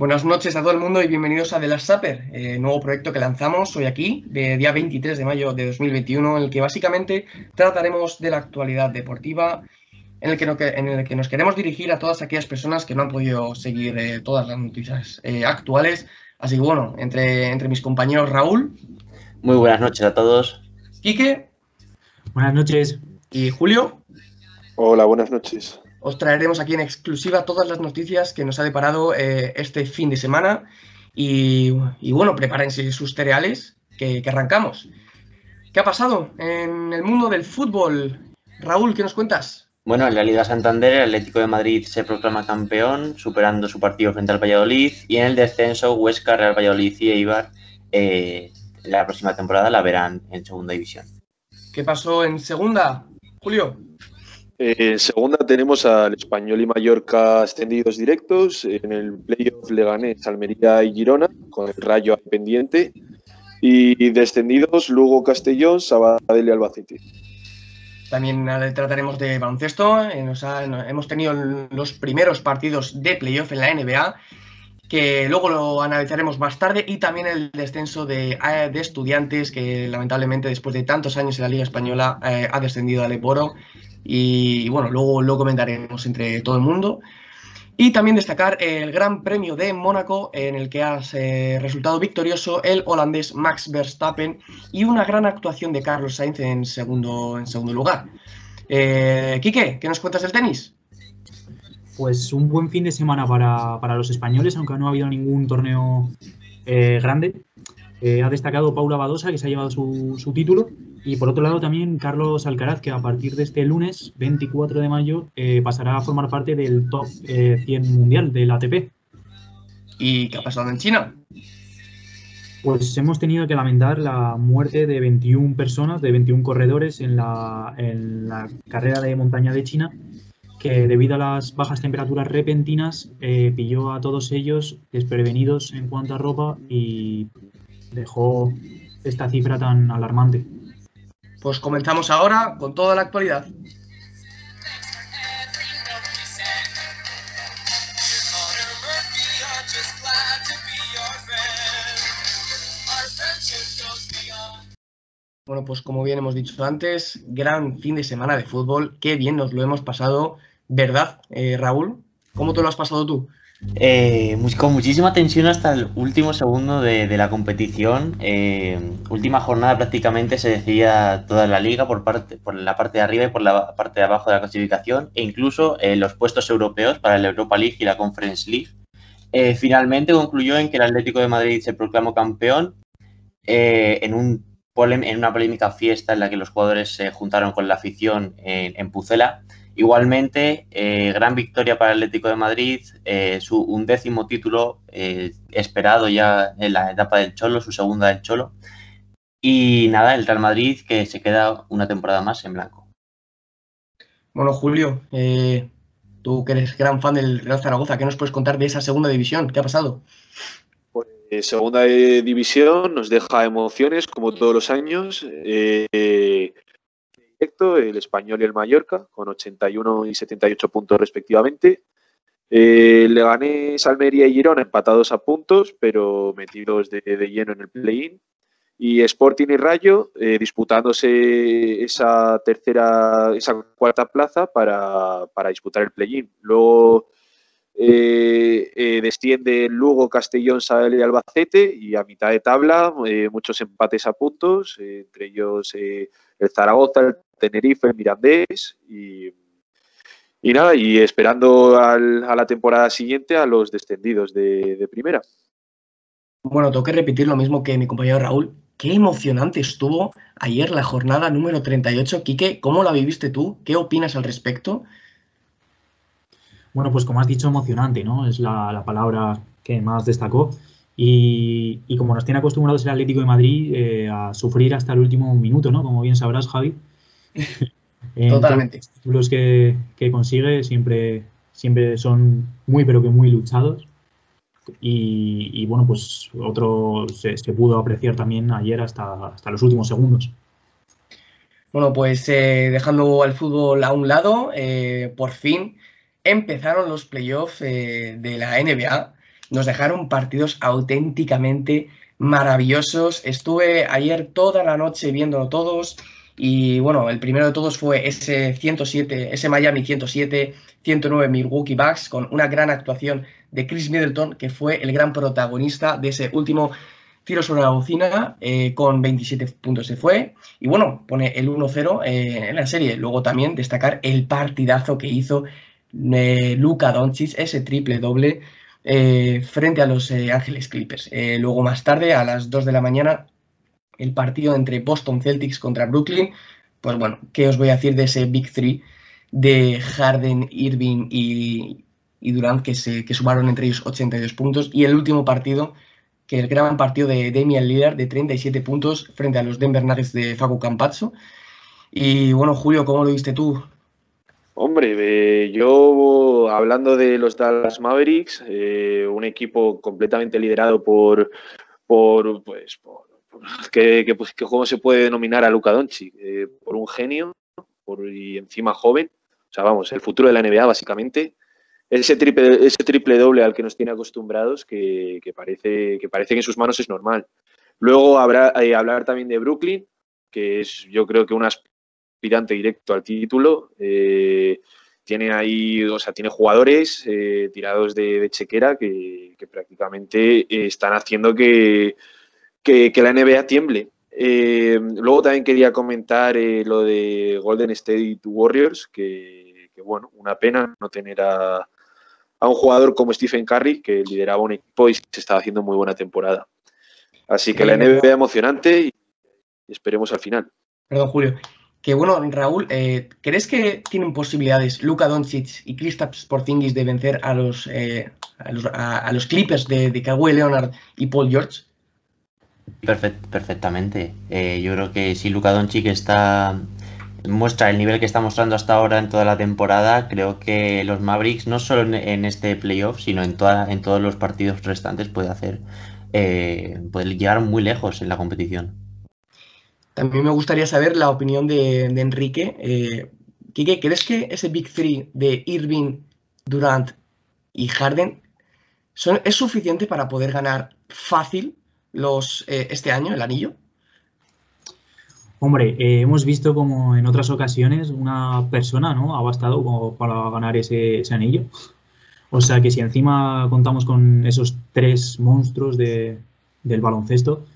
Buenas noches a todo el mundo y bienvenidos a The Last Supper, eh, nuevo proyecto que lanzamos hoy aquí, de día 23 de mayo de 2021, en el que básicamente trataremos de la actualidad deportiva, en el que, no, en el que nos queremos dirigir a todas aquellas personas que no han podido seguir eh, todas las noticias eh, actuales. Así que bueno, entre, entre mis compañeros Raúl. Muy buenas noches a todos. Quique. Buenas noches. Y Julio. Hola, buenas noches os traeremos aquí en exclusiva todas las noticias que nos ha deparado eh, este fin de semana. Y, bueno, prepárense sus cereales, que, arrancamos. ¿Qué ha pasado en el mundo del fútbol? Raúl, ¿qué nos cuentas? Bueno, en la Liga Santander, el Atlético de Madrid se proclama campeón, superando su partido frente al Valladolid. Y en el descenso, Huesca, Real Valladolid y Eibar, eh, la próxima temporada la verán en segunda división. ¿Qué pasó en segunda, Julio? En segunda tenemos al Español y Mallorca ascendidos directos. En el playoff Leganés, Almería y Girona, con el Rayo pendiente. Y descendidos Lugo, Castellón, Sabadell y Albacete. También trataremos de baloncesto. Eh, hemos tenido los primeros partidos de playoff en la NBA, que luego lo analizaremos más tarde, y también el descenso de, eh, estudiantes, que lamentablemente después de tantos años en la Liga Española eh, ha descendido al Eporo y, bueno, luego lo comentaremos entre todo el mundo. Y también destacar el Gran Premio de Mónaco, en el que ha eh, resultado victorioso el holandés Max Verstappen y una gran actuación de Carlos Sainz en segundo, en segundo lugar. Eh, Quique, ¿qué nos cuentas del tenis? Pues un buen fin de semana para, los españoles, aunque no ha habido ningún torneo eh, grande. Eh, ha destacado Paula Badosa, que se ha llevado su, su, título, y por otro lado también Carlos Alcaraz, que a partir de este lunes 24 de mayo eh, pasará a formar parte del top 100 eh, mundial del ATP. ¿Y qué ha pasado en China? Pues hemos tenido que lamentar la muerte de 21 personas, de 21 corredores en la, en la carrera de montaña de China, que debido a las bajas temperaturas repentinas eh, pilló a todos ellos desprevenidos en cuanto a ropa y dejó esta cifra tan alarmante. Pues comenzamos ahora con toda la actualidad. Bueno, pues como bien hemos dicho antes, gran fin de semana de fútbol. Qué bien nos lo hemos pasado, ¿verdad, eh, Raúl? ¿Cómo te lo has pasado tú? Eh, con muchísima tensión hasta el último segundo de, la competición. Eh, última jornada prácticamente se decía toda la liga por, parte, por la parte de arriba y por la parte de abajo de la clasificación e incluso eh, los puestos europeos para la Europa League y la Conference League. finalmente concluyó en que el Atlético de Madrid se proclamó campeón en, un en una polémica fiesta en la que los jugadores se juntaron con la afición en Pucela Igualmente, eh, gran victoria para el Atlético de Madrid, eh, su undécimo título eh, esperado ya en la etapa del Cholo, su segunda del Cholo. Y nada, el Real Madrid que se queda una temporada más en blanco. Bueno, Julio, tú que eres gran fan del Real Zaragoza, ¿qué nos puedes contar de esa segunda división? ¿Qué ha pasado? Pues, segunda división nos deja emociones como todos los años el Español y el Mallorca, con 81 y 78 puntos respectivamente. Eh, Leganés, Almería y Girona empatados a puntos, pero metidos de, lleno en el play-in. Y Sporting y Rayo eh, disputándose esa tercera, esa cuarta plaza para, disputar el play-in. Luego eh, eh, desciende Lugo, Castellón, Sabel y Albacete y a mitad de tabla muchos empates a puntos, entre ellos el Zaragoza, el Tenerife, el Mirandés y, nada, y esperando a la temporada siguiente a los descendidos de, primera. Bueno, tengo que repetir lo mismo que mi compañero Raúl. Qué emocionante estuvo ayer la jornada número 38. Quique, ¿cómo la viviste tú? ¿Qué opinas al respecto? Bueno, pues como has dicho, emocionante, ¿no? Es la, palabra que más destacó. Y, como nos tiene acostumbrados el Atlético de Madrid eh, a sufrir hasta el último minuto, ¿no? Como bien sabrás, Javi, Totalmente. Los títulos que, consigue siempre, siempre son muy, pero que muy luchados. Y, bueno, pues otro se, pudo apreciar también ayer hasta, hasta los últimos segundos. Bueno, pues eh, dejando al fútbol a un lado, eh, por fin empezaron los playoffs eh, de la NBA nos dejaron partidos auténticamente maravillosos. Estuve ayer toda la noche viéndolo todos y bueno, el primero de todos fue ese 107, ese Miami 107, 109 Milwaukee Bucks con una gran actuación de Chris Middleton, que fue el gran protagonista de ese último tiro sobre la bocina, eh, con 27 puntos se fue. Y bueno, pone el 1-0 eh, en la serie. Luego también destacar el partidazo que hizo eh, Luka Doncic, ese triple doble frente a los Ángeles Clippers. luego más tarde, a las 2 de la mañana, el partido entre Boston Celtics contra Brooklyn. Pues bueno, ¿qué os voy a decir de ese Big Three de Harden, Irving y, Durant que, se, que sumaron entre ellos 82 puntos? Y el último partido, que el gran partido de Damian Lillard de 37 puntos frente a los Denver Nuggets de Facu Campazzo. Y bueno, Julio, ¿cómo lo viste tú? Hombre, eh, yo hablando de los Dallas Mavericks, eh, un equipo completamente liderado por, por, pues, por que, pues, que juego se puede denominar a Luca Doncic eh, por un genio por, y encima joven. O sea, vamos, el futuro de la NBA básicamente. Ese triple, ese triple doble al que nos tiene acostumbrados que, parece, que parece que en sus manos es normal. Luego habrá eh, hablar también de Brooklyn, que es yo creo que un aspirante directo al título. Eh, tiene ahí, o sea, tiene jugadores tirados de, chequera que prácticamente están haciendo que, que, la NBA tiemble. Eh, luego también quería comentar eh, lo de Golden State Warriors, que, bueno, una pena no tener a, un jugador como Stephen Curry, que lideraba un equipo y se estaba haciendo muy buena temporada. Así que la NBA emocionante y esperemos al final. Perdón, Julio. Que bueno, Raúl, eh, ¿crees que tienen posibilidades Luka Doncic y Kristaps Porzingis de vencer a los, a, los Clippers de, de Leonard y Paul George? perfectamente. Eh, yo creo que si Luka Doncic está muestra el nivel que está mostrando hasta ahora en toda la temporada, creo que los Mavericks no solo en, este playoff, sino en toda, en todos los partidos restantes puede hacer eh, puede llegar muy lejos en la competición. También me gustaría saber la opinión de, Enrique. Eh, ¿crees que ese Big Three de Irving, Durant y Harden es suficiente para poder ganar fácil los, eh, este año, el anillo? Hombre, eh, hemos visto como en otras ocasiones una persona ¿no? ha bastado para ganar ese, anillo. O sea que si encima contamos con esos tres monstruos de, del baloncesto,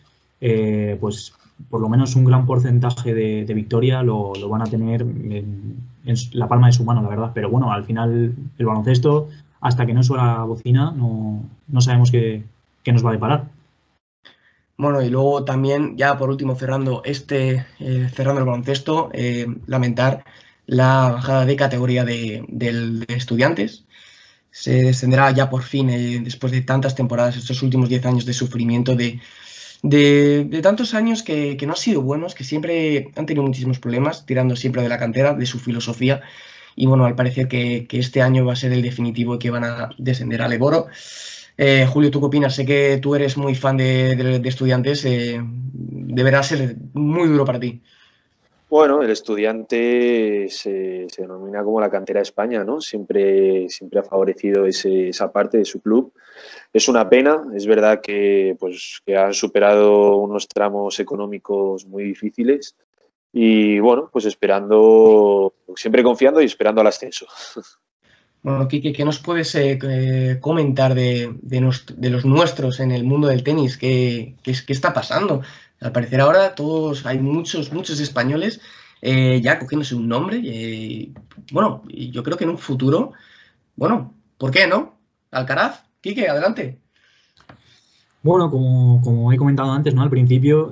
eh, pues por lo menos un gran porcentaje de, victoria lo, van a tener en, la palma de su mano, la verdad. Pero bueno, al final el baloncesto, hasta que no suena bocina, no, no sabemos qué, qué nos va a deparar. Bueno, y luego también, ya por último, cerrando este, eh, cerrando el baloncesto, eh, lamentar la bajada de categoría de, estudiantes. Se descenderá ya por fin, eh, después de tantas temporadas, estos últimos 10 años de sufrimiento, de, de, tantos años que, no han sido buenos, que siempre han tenido muchísimos problemas, tirando siempre de la cantera, de su filosofía. Y bueno, al parecer que, que este año va a ser el definitivo y que van a descender al Eboro. Eh, Julio, ¿tú qué opinas? Sé que tú eres muy fan de, estudiantes. Eh, deberá ser muy duro para ti. Bueno, el estudiante se, denomina como la cantera de España, ¿no? Siempre, siempre ha favorecido esa parte de su club. Es una pena, es verdad que, pues, que han superado unos tramos económicos muy difíciles y bueno, pues esperando, siempre confiando y esperando al ascenso. Bueno, Kike, ¿qué nos puedes eh, eh, comentar de, los nuestros en el mundo del tenis? ¿Qué, está pasando? Al parecer ahora todos, hay muchos, muchos españoles eh, ya cogiéndose un nombre. bueno, yo creo que en un futuro, bueno, ¿por qué no? Alcaraz, Quique, adelante. Bueno, como, he comentado antes, ¿no? Al principio,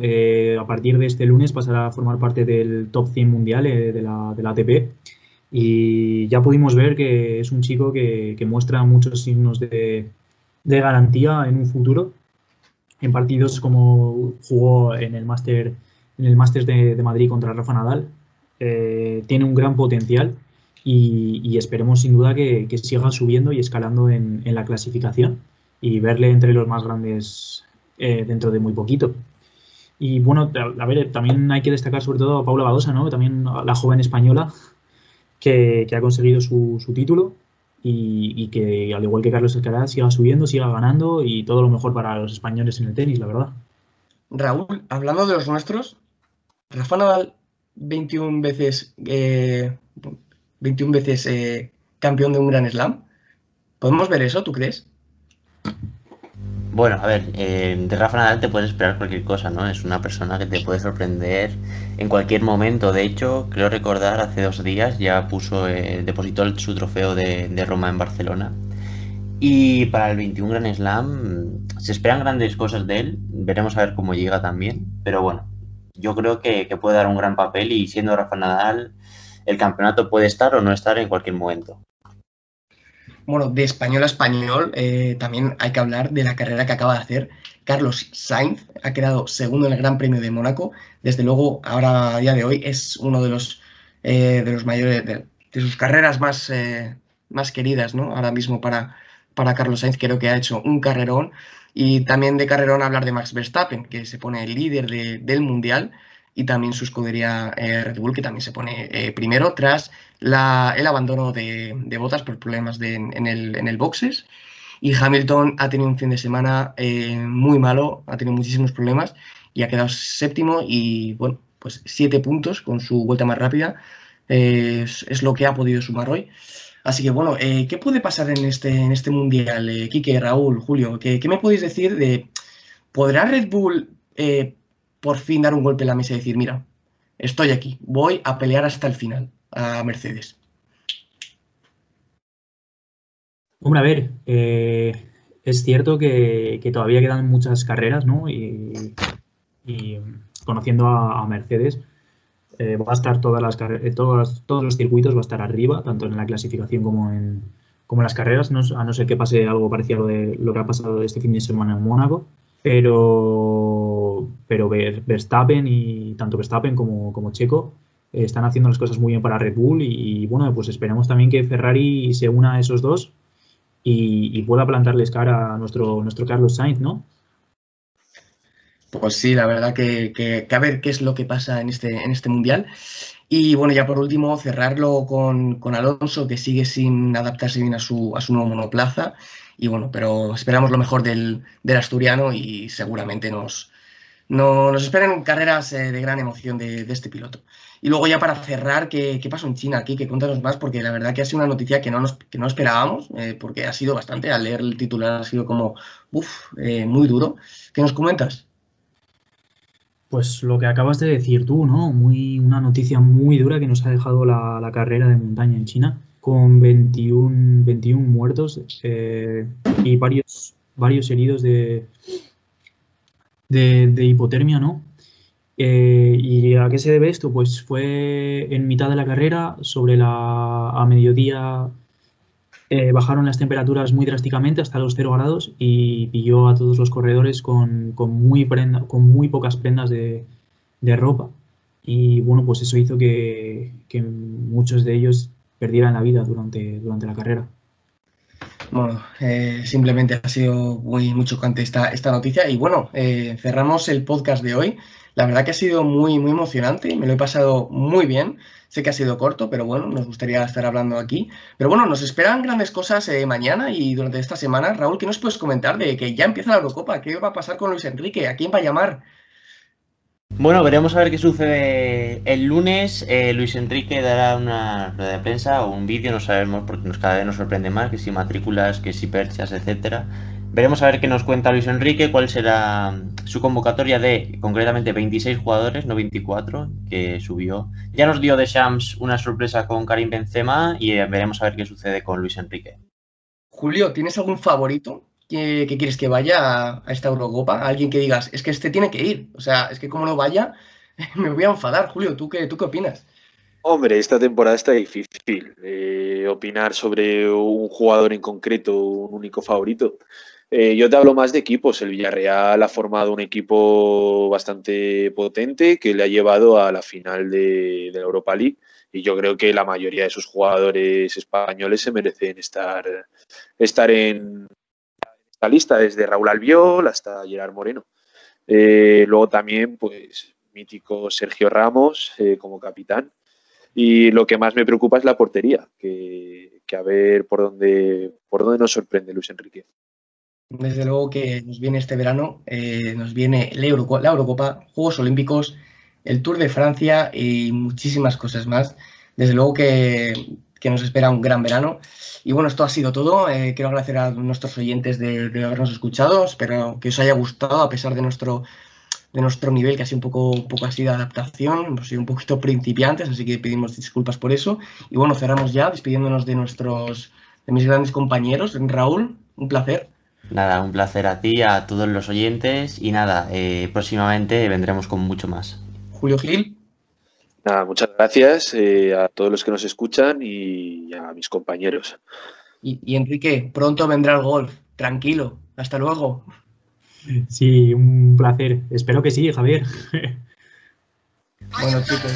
a partir de este lunes pasará a formar parte del top 100 mundial de, la, de la ATP y ya pudimos ver que es un chico que, muestra muchos signos de, garantía en un futuro. En partidos como jugó en el Máster en el Masters de, Madrid contra Rafa Nadal, eh, tiene un gran potencial y, esperemos sin duda que, siga subiendo y escalando en, la clasificación y verle entre los más grandes eh, dentro de muy poquito. Y bueno, a, ver, también hay que destacar sobre todo a Paula Badosa, ¿no? También la joven española que, ha conseguido su, título y, que al igual que Carlos Alcaraz siga subiendo, siga ganando y todo lo mejor para los españoles en el tenis, la verdad. Raúl, hablando de los nuestros, Rafa Nadal 21 veces, 21 eh, veces eh, campeón de un Gran Slam. ¿Podemos ver eso, tú crees? Bueno, a ver, eh, de Rafa Nadal te puedes esperar cualquier cosa, ¿no? Es una persona que te puede sorprender en cualquier momento. De hecho, creo recordar hace dos días ya puso, eh, depositó su trofeo de, Roma en Barcelona. Y para el 21 Grand Slam se esperan grandes cosas de él. Veremos a ver cómo llega también. Pero bueno, yo creo que, que puede dar un gran papel y siendo Rafa Nadal, el campeonato puede estar o no estar en cualquier momento. Bueno, de español a español, eh, también hay que hablar de la carrera que acaba de hacer Carlos Sainz. Ha quedado segundo en el Gran Premio de Mónaco. Desde luego, ahora a día de hoy es uno de los, eh, de los mayores, de, sus carreras más, eh, más queridas, ¿no? Ahora mismo para, para Carlos Sainz, creo que ha hecho un carrerón. Y también de carrerón hablar de Max Verstappen, que se pone el líder del Mundial y también su escudería eh, Red Bull, que también se pone eh, primero tras el abandono de, botas por problemas en, el, boxes. Y Hamilton ha tenido un fin de semana eh, muy malo, ha tenido muchísimos problemas y ha quedado séptimo y, bueno, pues siete puntos con su vuelta más rápida. Es, lo que ha podido sumar hoy. Así que, bueno, ¿qué puede pasar en este, en este mundial? Quique, Raúl, Julio, ¿qué, ¿qué, me podéis decir de... ¿Podrá Red Bull por fin dar un golpe en la mesa y decir, mira, estoy aquí, voy a pelear hasta el final a Mercedes. Hombre, a ver, eh, es cierto que, todavía quedan muchas carreras, ¿no? Y, conociendo a, Mercedes, eh, va a estar todas las eh, todos, todos los circuitos, va a estar arriba, tanto en la clasificación como en, como en las carreras, a no ser que pase algo parecido a de lo que ha pasado este fin de semana en Mónaco. Pero, pero Verstappen y tanto Verstappen como, como Checo eh, están haciendo las cosas muy bien para Red Bull y, bueno, pues esperemos también que Ferrari se una a esos dos y, pueda plantarles cara a nuestro, nuestro Carlos Sainz, ¿no? Pues sí, la verdad que, que, a ver qué es lo que pasa en este, en este mundial. Y bueno, ya por último, cerrarlo con, con Alonso, que sigue sin adaptarse bien a su, a su nuevo monoplaza. Y bueno, pero esperamos lo mejor del, asturiano y seguramente nos, nos esperen carreras eh, de gran emoción de, este piloto. Y luego ya para cerrar, ¿qué, ¿qué, pasó en China aquí? Que cuéntanos más, porque la verdad que ha sido una noticia que no, nos, que no esperábamos, eh, porque ha sido bastante, al leer el titular ha sido como, uff, eh, muy duro. ¿Qué nos comentas? Pues lo que acabas de decir tú, ¿no? Muy, una noticia muy dura que nos ha dejado la, la carrera de montaña en China con 21, 21 muertos y varios, varios heridos de, de, hipotermia, ¿no? Eh, ¿Y a qué se debe esto? Pues fue en mitad de la carrera, sobre la, a mediodía eh, bajaron las temperaturas muy drásticamente hasta los 0 grados y pilló a todos los corredores con, con muy, con muy pocas prendas de, de, ropa. Y bueno, pues eso hizo que, que muchos de ellos perdieran la vida durante, durante la carrera. Bueno, eh, simplemente ha sido muy, muy chocante esta, esta noticia. Y bueno, eh, cerramos el podcast de hoy. La verdad que ha sido muy, muy emocionante. Me lo he pasado muy bien. Sé que ha sido corto, pero bueno, nos gustaría estar hablando aquí. Pero bueno, nos esperan grandes cosas eh, mañana y durante esta semana. Raúl, ¿qué nos puedes comentar de que ya empieza la Eurocopa? ¿Qué va a pasar con Luis Enrique? ¿A quién va a llamar? Bueno, veremos a ver qué sucede el lunes. Eh, Luis Enrique dará una rueda de prensa o un vídeo, no sabemos, porque nos, cada vez nos sorprende más, que si matrículas, que si perchas, etcétera. Veremos a ver qué nos cuenta Luis Enrique, cuál será su convocatoria de concretamente 26 jugadores, no 24, que subió. Ya nos dio de Shams una sorpresa con Karim Benzema y eh, veremos a ver qué sucede con Luis Enrique. Julio, ¿tienes algún favorito? Que, quieres que vaya a, esta Eurocopa, alguien que digas, es que este tiene que ir. O sea, es que como no vaya, me voy a enfadar. Julio, ¿tú qué, tú qué opinas? Hombre, esta temporada está difícil eh, opinar sobre un jugador en concreto, un único favorito. Eh, yo te hablo más de equipos. El Villarreal ha formado un equipo bastante potente que le ha llevado a la final de, la Europa League y yo creo que la mayoría de sus jugadores españoles se merecen estar, estar en, la lista, desde Raúl Albiol hasta Gerard Moreno. Eh, luego también, pues, mítico Sergio Ramos eh, como capitán. Y lo que más me preocupa es la portería, que, que a ver por dónde, por dónde nos sorprende Luis Enrique. Desde luego que nos viene este verano, eh, nos viene la, Euroco la Eurocopa, Juegos Olímpicos, el Tour de Francia y muchísimas cosas más. Desde luego que, que nos espera un gran verano. Y bueno, esto ha sido todo. Eh, quiero agradecer a nuestros oyentes de, de, habernos escuchado. Espero que os haya gustado a pesar de nuestro, de nuestro nivel, que ha sido un poco, un poco así de adaptación. Hemos sido un poquito principiantes, así que pedimos disculpas por eso. Y bueno, cerramos ya despidiéndonos de nuestros de mis grandes compañeros. Raúl, un placer. Nada, un placer a ti, a todos los oyentes y nada, eh, próximamente vendremos con mucho más. Julio Gil. Nada, muchas gracias eh, a todos los que nos escuchan y a mis compañeros. Y, y, Enrique, pronto vendrá el golf. Tranquilo. Hasta luego. Sí, un placer. Espero que sí, Javier. bueno, chicos.